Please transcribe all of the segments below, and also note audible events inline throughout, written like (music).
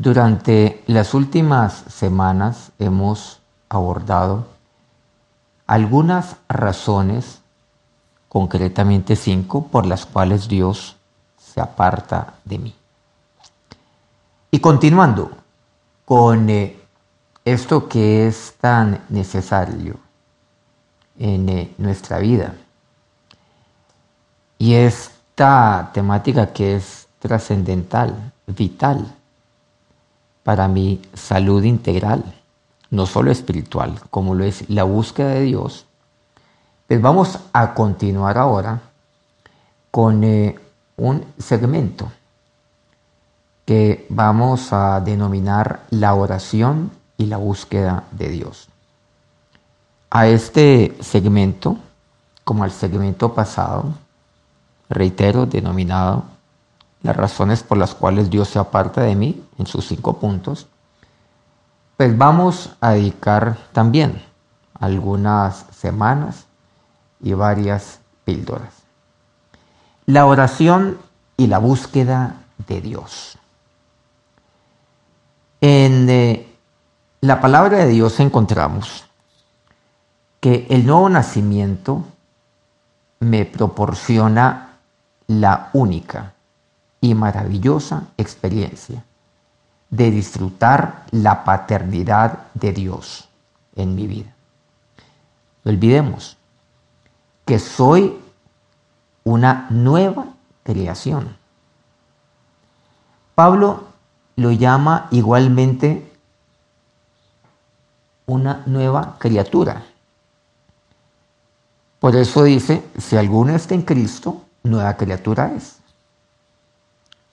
Durante las últimas semanas hemos abordado algunas razones, concretamente cinco, por las cuales Dios se aparta de mí. Y continuando con eh, esto que es tan necesario en eh, nuestra vida, y esta temática que es trascendental, vital para mi salud integral, no solo espiritual, como lo es la búsqueda de Dios, pues vamos a continuar ahora con eh, un segmento que vamos a denominar la oración y la búsqueda de Dios. A este segmento, como al segmento pasado, reitero, denominado las razones por las cuales Dios se aparta de mí, en sus cinco puntos, pues vamos a dedicar también algunas semanas y varias píldoras. La oración y la búsqueda de Dios. En eh, la palabra de Dios encontramos que el nuevo nacimiento me proporciona la única y maravillosa experiencia de disfrutar la paternidad de Dios en mi vida. No olvidemos que soy una nueva creación. Pablo lo llama igualmente una nueva criatura. Por eso dice, si alguno está en Cristo, nueva criatura es.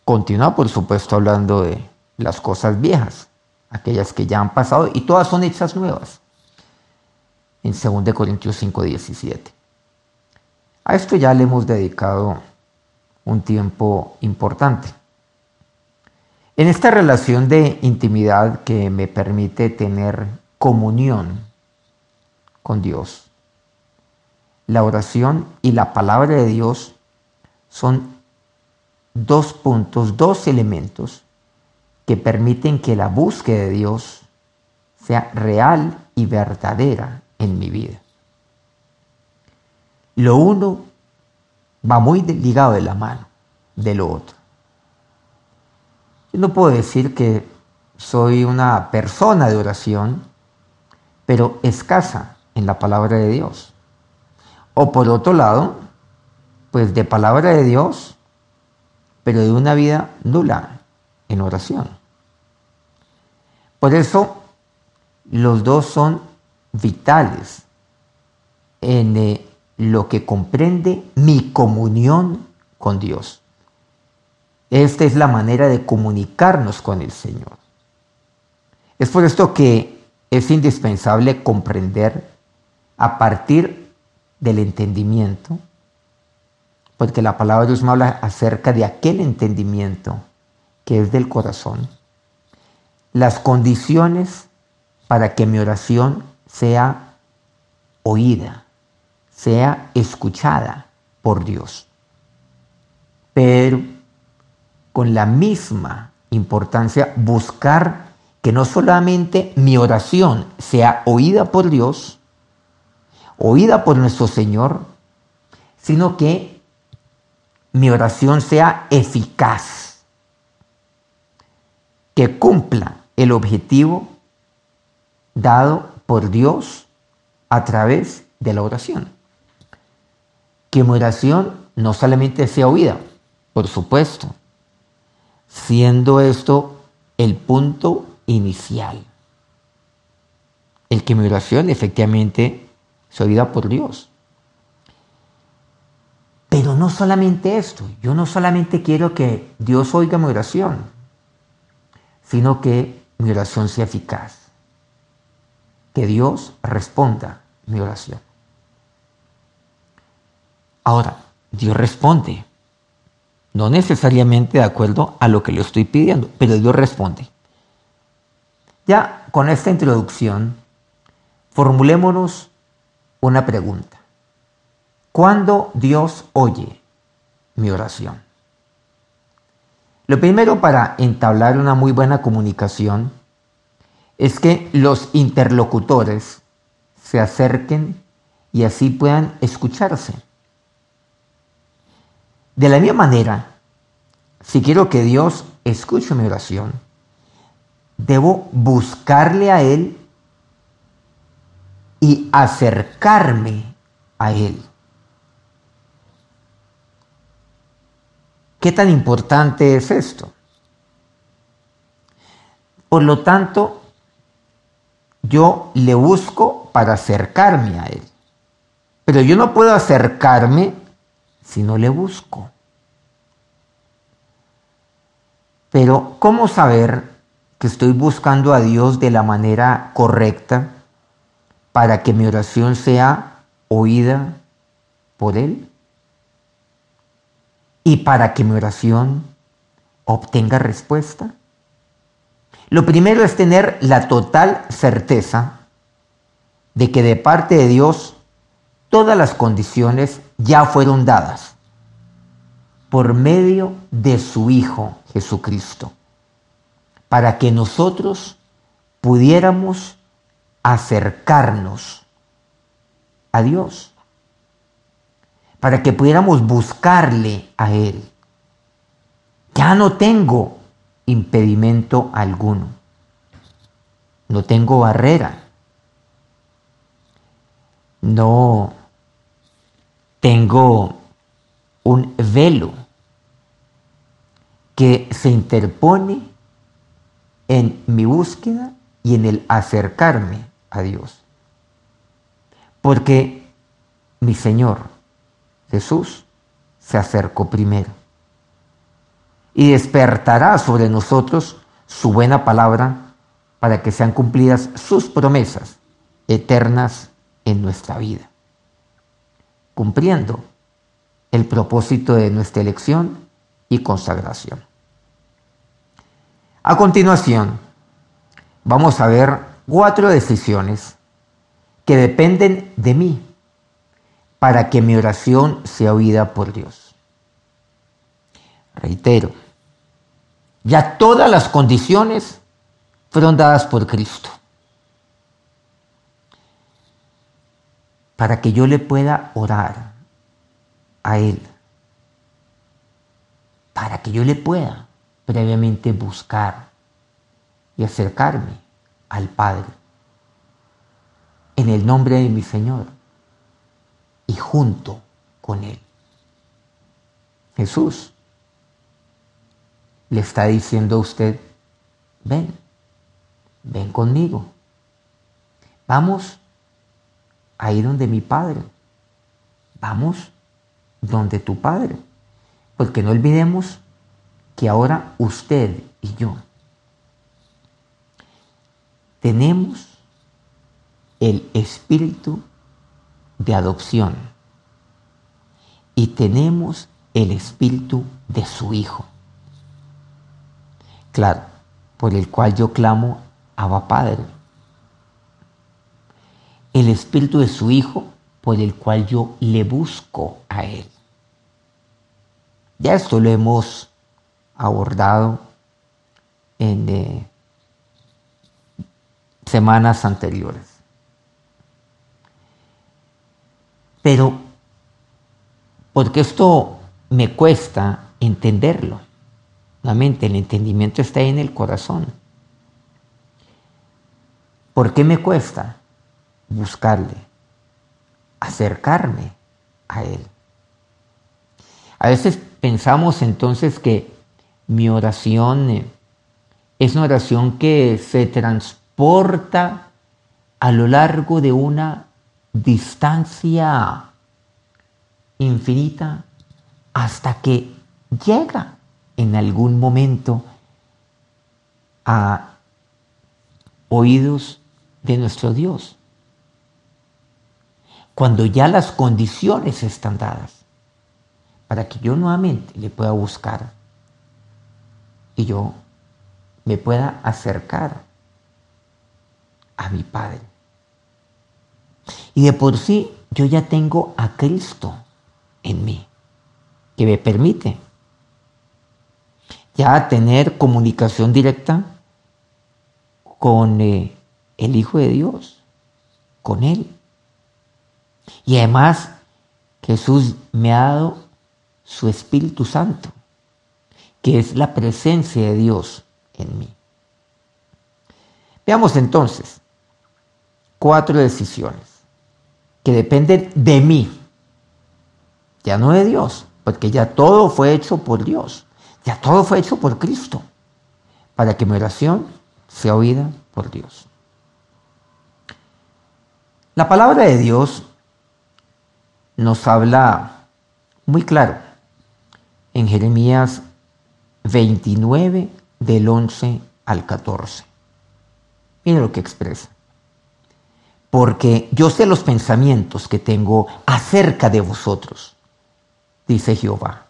Continúa, por supuesto, hablando de las cosas viejas, aquellas que ya han pasado, y todas son hechas nuevas. En 2 Corintios 5, 17. A esto ya le hemos dedicado un tiempo importante. En esta relación de intimidad que me permite tener comunión con Dios, la oración y la palabra de Dios son dos puntos, dos elementos que permiten que la búsqueda de Dios sea real y verdadera en mi vida. Lo uno va muy ligado de la mano de lo otro. Yo no puedo decir que soy una persona de oración, pero escasa en la palabra de Dios. O por otro lado, pues de palabra de Dios, pero de una vida nula en oración. Por eso los dos son vitales en eh, lo que comprende mi comunión con Dios. Esta es la manera de comunicarnos con el Señor. Es por esto que es indispensable comprender a partir del entendimiento, porque la palabra de Dios me habla acerca de aquel entendimiento que es del corazón, las condiciones para que mi oración sea oída, sea escuchada por Dios. Pero con la misma importancia buscar que no solamente mi oración sea oída por Dios, oída por nuestro Señor, sino que mi oración sea eficaz, que cumpla el objetivo dado por Dios a través de la oración. Que mi oración no solamente sea oída, por supuesto, siendo esto el punto inicial. El que mi oración efectivamente se oída por Dios. Pero no solamente esto, yo no solamente quiero que Dios oiga mi oración, sino que mi oración sea eficaz, que Dios responda mi oración. Ahora, Dios responde, no necesariamente de acuerdo a lo que le estoy pidiendo, pero Dios responde. Ya con esta introducción, formulémonos una pregunta. ¿Cuándo Dios oye mi oración? Lo primero para entablar una muy buena comunicación es que los interlocutores se acerquen y así puedan escucharse. De la misma manera, si quiero que Dios escuche mi oración, debo buscarle a Él y acercarme a Él. ¿Qué tan importante es esto? Por lo tanto, yo le busco para acercarme a Él. Pero yo no puedo acercarme si no le busco. Pero ¿cómo saber que estoy buscando a Dios de la manera correcta para que mi oración sea oída por Él? Y para que mi oración obtenga respuesta. Lo primero es tener la total certeza de que de parte de Dios todas las condiciones ya fueron dadas por medio de su Hijo Jesucristo, para que nosotros pudiéramos acercarnos a Dios, para que pudiéramos buscarle a Él. Ya no tengo impedimento alguno, no tengo barrera, no tengo un velo que se interpone en mi búsqueda y en el acercarme a Dios. Porque mi Señor Jesús se acercó primero y despertará sobre nosotros su buena palabra para que sean cumplidas sus promesas eternas en nuestra vida, cumpliendo el propósito de nuestra elección y consagración. A continuación, vamos a ver cuatro decisiones que dependen de mí para que mi oración sea oída por Dios. Reitero, ya todas las condiciones fueron dadas por Cristo. Para que yo le pueda orar a Él. Para que yo le pueda previamente buscar y acercarme al Padre. En el nombre de mi Señor y junto con Él. Jesús le está diciendo a usted, ven, ven conmigo. Vamos ahí donde mi Padre. Vamos donde tu Padre. Porque no olvidemos que ahora usted y yo tenemos el espíritu de adopción y tenemos el espíritu de su Hijo. Claro, por el cual yo clamo Abba Padre. El espíritu de su Hijo por el cual yo le busco a Él. Ya esto lo hemos abordado en eh, semanas anteriores. Pero, porque esto me cuesta entenderlo. Nuevamente, el entendimiento está en el corazón. ¿Por qué me cuesta buscarle, acercarme a Él? A veces pensamos entonces que mi oración eh, es una oración que se transporta a lo largo de una distancia infinita hasta que llega en algún momento a oídos de nuestro Dios. Cuando ya las condiciones están dadas para que yo nuevamente le pueda buscar y yo me pueda acercar a mi Padre. Y de por sí yo ya tengo a Cristo en mí, que me permite ya tener comunicación directa con eh, el Hijo de Dios, con Él. Y además Jesús me ha dado su Espíritu Santo, que es la presencia de Dios en mí. Veamos entonces cuatro decisiones que dependen de mí, ya no de Dios, porque ya todo fue hecho por Dios, ya todo fue hecho por Cristo, para que mi oración sea oída por Dios. La palabra de Dios nos habla muy claro en Jeremías 29 del 11 al 14. Miren lo que expresa. Porque yo sé los pensamientos que tengo acerca de vosotros, dice Jehová,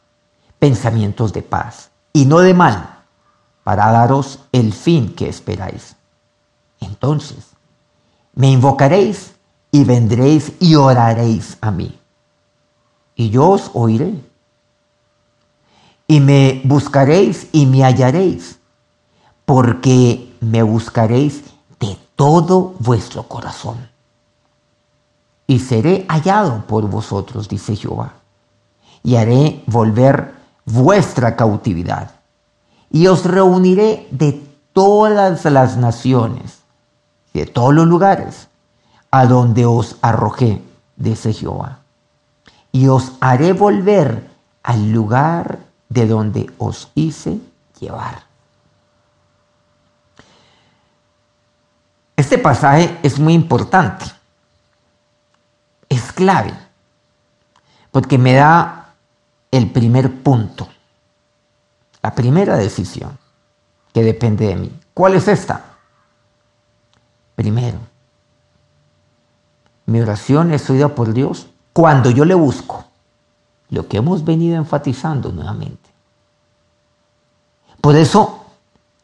pensamientos de paz y no de mal, para daros el fin que esperáis. Entonces, me invocaréis y vendréis y oraréis a mí y yo os oiré. Y me buscaréis y me hallaréis, porque me buscaréis todo vuestro corazón. Y seré hallado por vosotros, dice Jehová, y haré volver vuestra cautividad. Y os reuniré de todas las naciones, de todos los lugares, a donde os arrojé, dice Jehová y os haré volver al lugar de donde os hice llevar. Este pasaje es muy importante, es clave, porque me da el primer punto, la primera decisión que depende de mí. ¿Cuál es esta? Primero, mi oración es oída por Dios cuando yo le busco, lo que hemos venido enfatizando nuevamente. Por eso,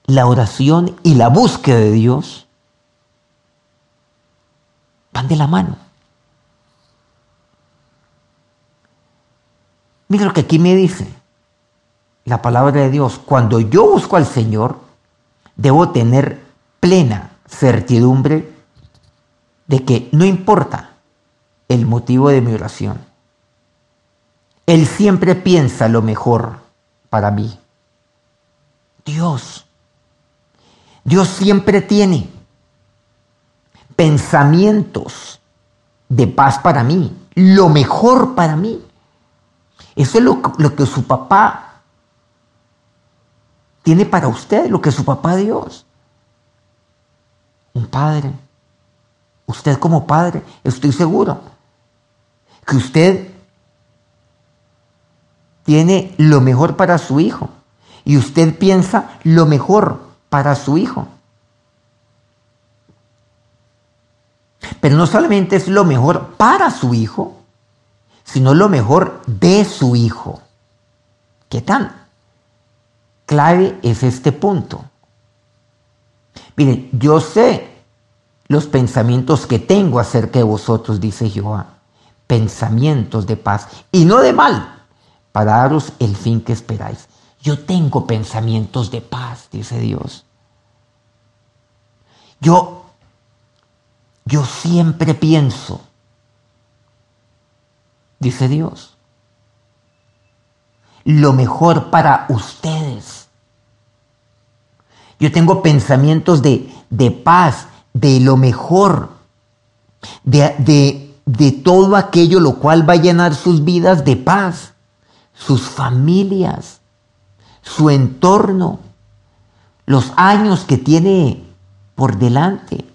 la oración y la búsqueda de Dios van de la mano. Mira lo que aquí me dice la palabra de Dios. Cuando yo busco al Señor, debo tener plena certidumbre de que no importa el motivo de mi oración. Él siempre piensa lo mejor para mí. Dios. Dios siempre tiene pensamientos de paz para mí, lo mejor para mí. Eso es lo, lo, que su papá tiene para usted, lo que su papá Dios. Un padre. Usted como padre, estoy seguro que usted tiene lo mejor para su hijo y usted piensa lo mejor para su hijo. Pero no solamente es lo mejor para su hijo, sino lo mejor de su hijo. ¿Qué tan clave es este punto? Miren, yo sé los pensamientos que tengo acerca de vosotros, dice Jehová pensamientos de paz y no de mal, para daros el fin que esperáis. Yo tengo pensamientos de paz, dice Dios. Yo, yo siempre pienso, dice Dios, lo mejor para ustedes. Yo tengo pensamientos de, de paz, de lo mejor, de, de, de todo aquello lo cual va a llenar sus vidas de paz, sus familias, su entorno, los años que tiene por delante.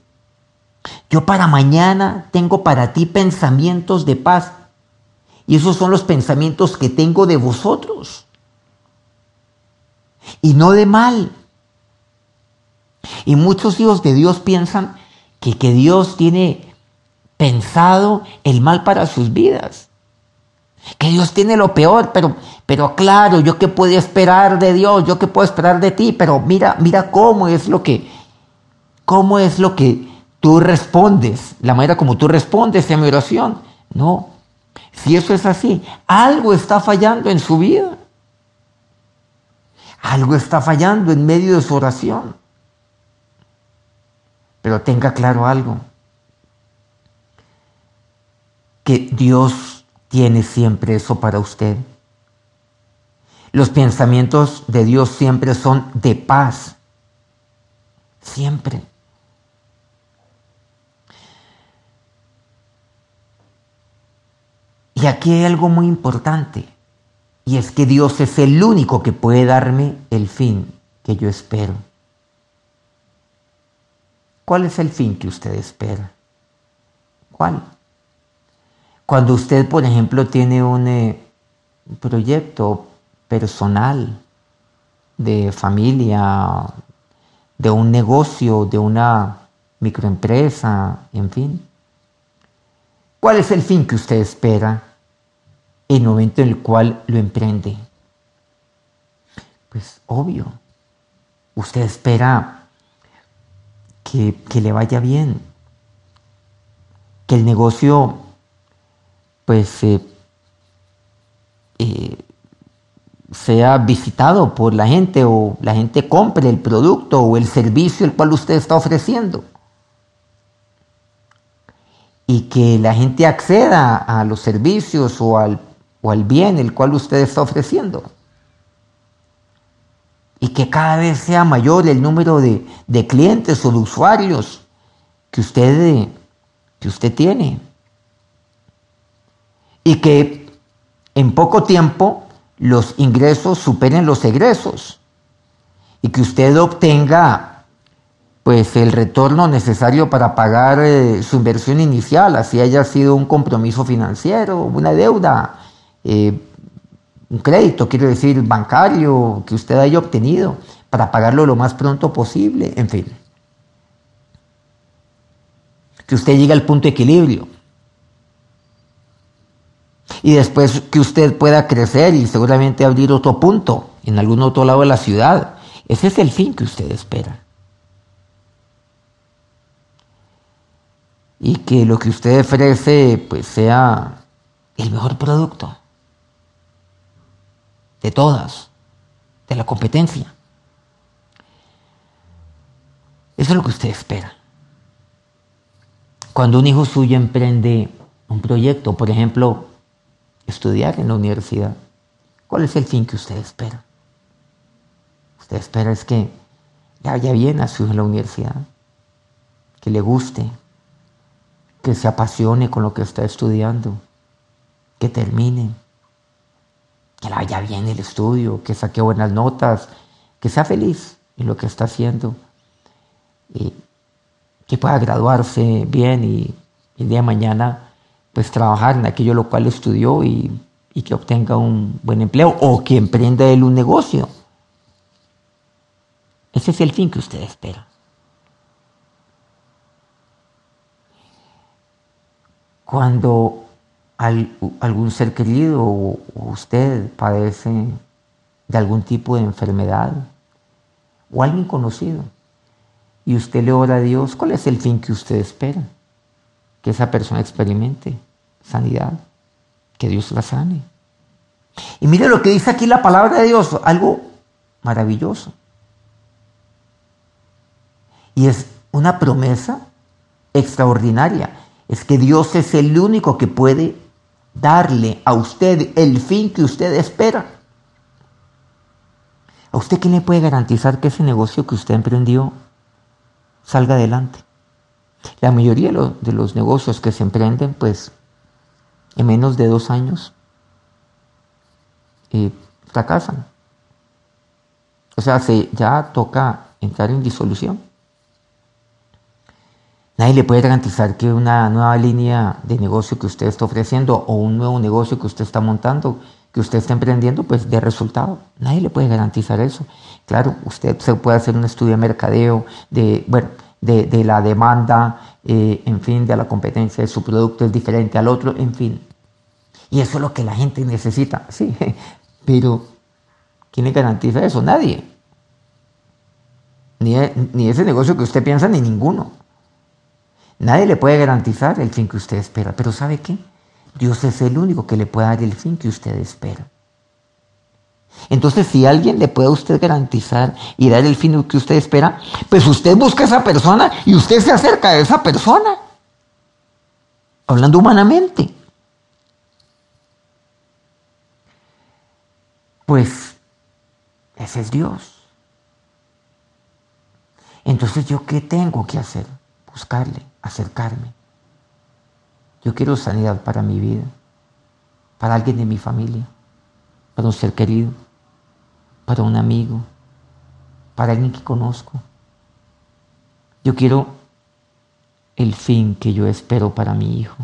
Yo para mañana tengo para ti pensamientos de paz. Y esos son los pensamientos que tengo de vosotros. Y no de mal. Y muchos hijos de Dios piensan que, que Dios tiene pensado el mal para sus vidas. Que Dios tiene lo peor, pero, pero claro, yo qué puedo esperar de Dios, yo qué puedo esperar de ti, pero mira, mira cómo es lo que, cómo es lo que tú respondes, la manera como tú respondes a mi oración. No, si eso es así, algo está fallando en su vida. Algo está fallando en medio de su oración. Pero tenga claro algo, que Dios tiene siempre eso para usted. Los pensamientos de Dios siempre son de paz. Siempre. Y aquí hay algo muy importante, y es que Dios es el único que puede darme el fin que yo espero. ¿Cuál es el fin que usted espera? ¿Cuál? Cuando usted, por ejemplo, tiene un eh, proyecto personal, de familia, de un negocio, de una microempresa, en fin. ¿Cuál es el fin que usted espera el momento en el cual lo emprende? Pues obvio, usted espera que, le vaya bien, que el negocio pues eh, eh, sea visitado por la gente o la gente compre el producto o el servicio el cual usted está ofreciendo. Y que la gente acceda a los servicios o al, o al bien el cual usted está ofreciendo. Y que cada vez sea mayor el número de, de clientes o de usuarios que usted, que usted tiene. Y que en poco tiempo los ingresos superen los egresos y que usted obtenga pues el retorno necesario para pagar eh, su inversión inicial, así haya sido un compromiso financiero, una deuda, eh, un crédito, quiero decir, bancario que usted haya obtenido, para pagarlo lo más pronto posible, en fin. Que usted llegue al punto de equilibrio y después que usted pueda crecer y seguramente abrir otro punto en algún otro lado de la ciudad. Ese es el fin que usted espera. Y que lo que usted ofrece pues sea el mejor producto de todas, de la competencia. Eso es lo que usted espera. Cuando un hijo suyo emprende un proyecto, por ejemplo, estudiar en la universidad. ¿Cuál es el fin que usted espera? Usted espera es que le vaya bien a su hijo en la universidad, que le guste, que se apasione con lo que está estudiando, que termine, que le vaya bien el estudio, que saque buenas notas, que sea feliz en lo que está haciendo, y que pueda graduarse bien y el día de mañana pues trabajar en aquello lo cual estudió y, que obtenga un buen empleo o que emprenda él un negocio. Ese es el fin que usted espera. Cuando algún ser querido o usted padece de algún tipo de enfermedad o alguien conocido y usted le ora a Dios, ¿cuál es el fin que usted espera? Que esa persona experimente sanidad, que Dios la sane. Y mire lo que dice aquí la palabra de Dios, algo maravilloso. Y es una promesa extraordinaria. Es que Dios es el único que puede darle a usted el fin que usted espera. ¿A usted quién le puede garantizar que ese negocio que usted emprendió salga adelante? La mayoría de los, negocios que se emprenden, pues en menos de dos años eh, fracasan. O sea, se, ya toca entrar en disolución. Nadie le puede garantizar que una nueva línea de negocio que usted está ofreciendo o un nuevo negocio que usted está montando, que usted está emprendiendo, pues dé resultado. Nadie le puede garantizar eso. Claro, usted se puede hacer un estudio de mercadeo, de, bueno, de, la demanda, eh, en fin, de la competencia de su producto es diferente al otro, en fin. Y eso es lo que la gente necesita, (laughs) sí. Pero, ¿quién le garantiza eso? Nadie. Ni, ni ese negocio que usted piensa, ni ninguno. Nadie le puede garantizar el fin que usted espera. Pero ¿sabe qué? Dios es el único que le puede dar el fin que usted espera. Entonces, si alguien le puede a usted garantizar y dar el fin que usted espera, pues usted busca a esa persona y usted se acerca a esa persona. Hablando humanamente. Pues ese es Dios. Entonces, ¿yo qué tengo que hacer? Buscarle, acercarme. Yo quiero sanidad para mi vida, para alguien de mi familia, para un ser querido para un amigo, para alguien que conozco. Yo quiero el fin que yo espero para mi hijo.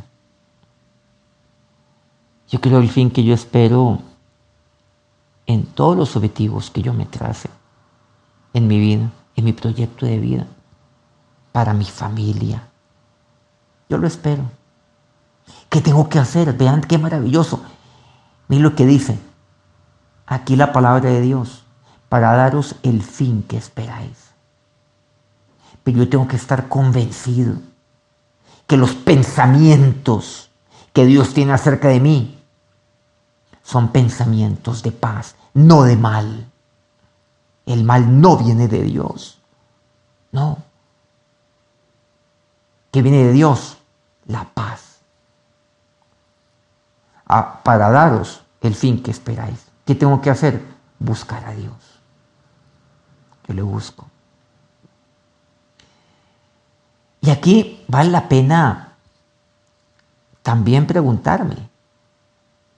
Yo quiero el fin que yo espero en todos los objetivos que yo me trace en mi vida, en mi proyecto de vida, para mi familia. Yo lo espero. ¿Qué tengo que hacer? Vean qué maravilloso. Miren lo que dice aquí la palabra de Dios para daros el fin que esperáis. Pero yo tengo que estar convencido que los pensamientos que Dios tiene acerca de mí son pensamientos de paz, no de mal. El mal no viene de Dios. No. ¿Qué viene de Dios? La paz. Ah, para daros el fin que esperáis. ¿Qué tengo que hacer? Buscar a Dios. Yo le busco. Y aquí vale la pena también preguntarme,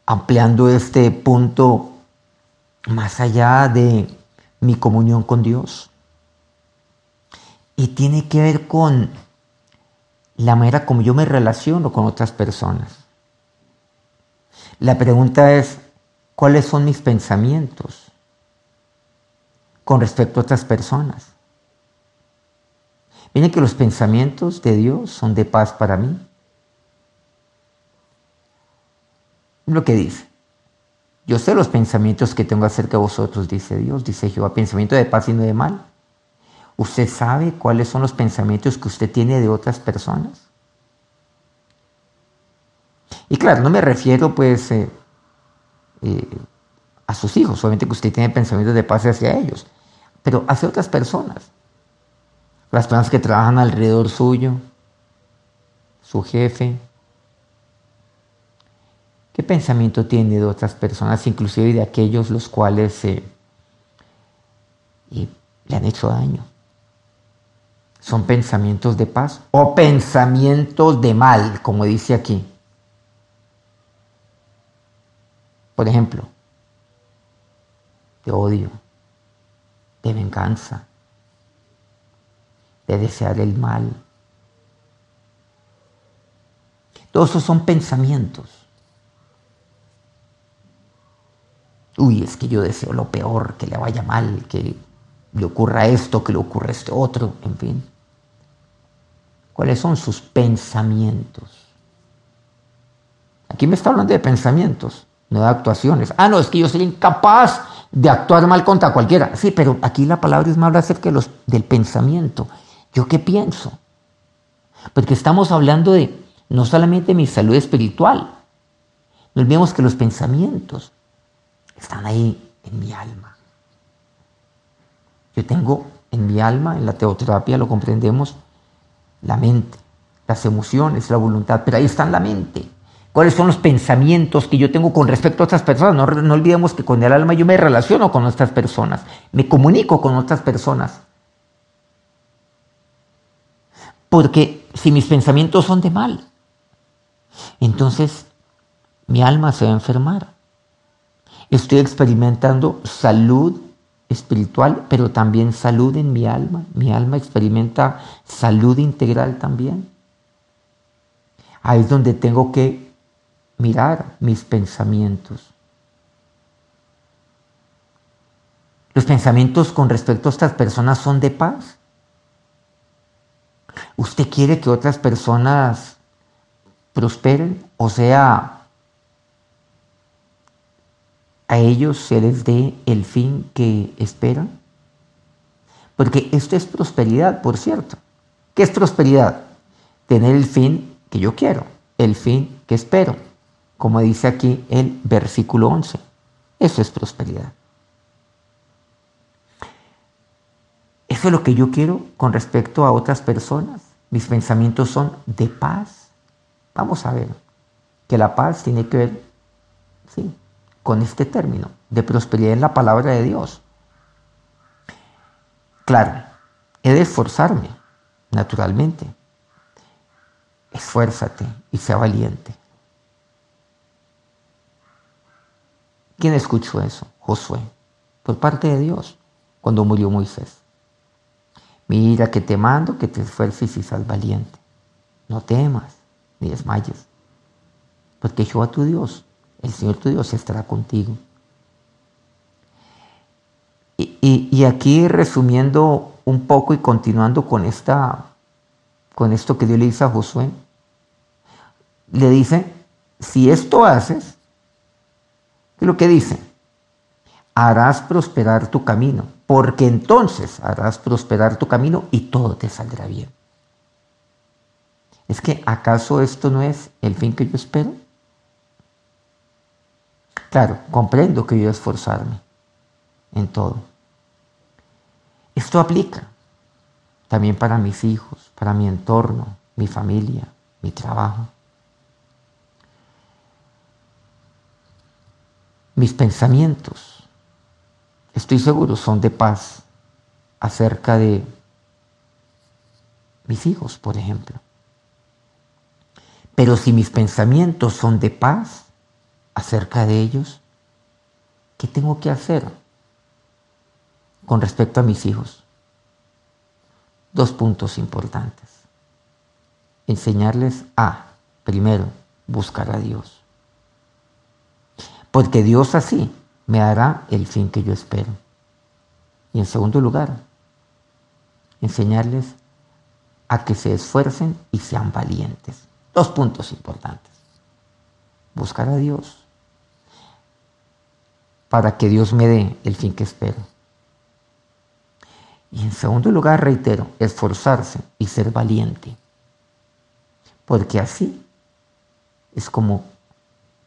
ampliando este punto más allá de mi comunión con Dios. Y tiene que ver con la manera como yo me relaciono con otras personas. La pregunta es, cuáles son mis pensamientos con respecto a otras personas. Miren que los pensamientos de Dios son de paz para mí. Lo que dice. Yo sé los pensamientos que tengo acerca de vosotros, dice Dios, dice Jehová, pensamiento de paz y no de mal. ¿Usted sabe cuáles son los pensamientos que usted tiene de otras personas? Y claro, no me refiero pues eh, eh, a sus hijos. Obviamente que usted tiene pensamientos de paz hacia ellos, pero hacia otras personas. Las personas que trabajan alrededor suyo, su jefe. ¿Qué pensamiento tiene de otras personas, inclusive de aquellos los cuales eh, le han hecho daño? ¿Son pensamientos de paz o pensamientos de mal, como dice aquí? Por ejemplo, de odio, de venganza, de desear el mal. Todos esos son pensamientos. Uy, es que yo deseo lo peor, que le vaya mal, que le ocurra esto, que le ocurra este otro, en fin. ¿Cuáles son sus pensamientos? Aquí me está hablando de pensamientos no de actuaciones. Ah, no, es que yo soy incapaz de actuar mal contra cualquiera. Sí, pero aquí la palabra es más habla acerca los, del pensamiento. ¿Yo qué pienso? Porque estamos hablando de no solamente mi salud espiritual. No olvidemos que los pensamientos están ahí en mi alma. Yo tengo en mi alma, en la teoterapia lo comprendemos, la mente, las emociones, la voluntad, pero ahí está en la mente cuáles son los pensamientos que yo tengo con respecto a otras personas. No, olvidemos que con el alma yo me relaciono con otras personas, me comunico con otras personas. Porque si mis pensamientos son de mal, entonces mi alma se va a enfermar. Estoy experimentando salud espiritual, pero también salud en mi alma. Mi alma experimenta salud integral también. Ahí es donde tengo que mirar mis pensamientos. Los pensamientos con respecto a estas personas son de paz. ¿Usted quiere que otras personas prosperen? O sea, a ellos se les dé el fin que esperan? Porque esto es prosperidad, por cierto. ¿Qué es prosperidad? Tener el fin que yo quiero, el fin que espero, como dice aquí el versículo 11. Eso es prosperidad. Eso es lo que yo quiero con respecto a otras personas. Mis pensamientos son de paz. Vamos a ver que la paz tiene que ver, sí, con este término de prosperidad en la palabra de Dios. Claro, he de esforzarme, naturalmente. Esfuérzate y sea valiente. ¿Quién escuchó eso? Josué, por parte de Dios, cuando murió Moisés. Mira que te mando que te esfuerces y seas valiente. No temas ni desmayes, porque Jehová tu Dios, el Señor tu Dios, estará contigo. Y, aquí resumiendo un poco y continuando con, esta, con esto que Dios le dice a Josué, le dice, si esto haces, ¿qué es lo que dice? Harás prosperar tu camino, porque entonces harás prosperar tu camino y todo te saldrá bien. ¿Es que acaso esto no es el fin que yo espero? Claro, comprendo que yo esforzarme en todo. Esto aplica también para mis hijos, para mi entorno, mi familia, mi trabajo. Mis pensamientos, estoy seguro, son de paz acerca de mis hijos, por ejemplo. Pero si mis pensamientos son de paz acerca de ellos, ¿qué tengo que hacer con respecto a mis hijos? Dos puntos importantes. Enseñarles a, primero, buscar a Dios. Porque Dios así me hará el fin que yo espero. Y en segundo lugar, enseñarles a que se esfuercen y sean valientes. Dos puntos importantes. Buscar a Dios para que Dios me dé el fin que espero. Y en segundo lugar, reitero, esforzarse y ser valiente. Porque así es como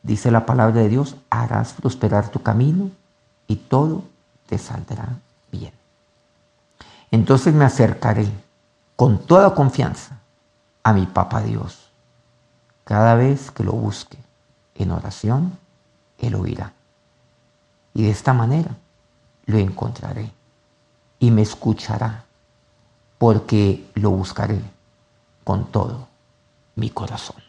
dice la palabra de Dios, harás prosperar tu camino y todo te saldrá bien. Entonces me acercaré con toda confianza a mi Papa Dios. Cada vez que lo busque en oración, Él oirá. Y de esta manera lo encontraré y me escuchará, porque lo buscaré con todo mi corazón.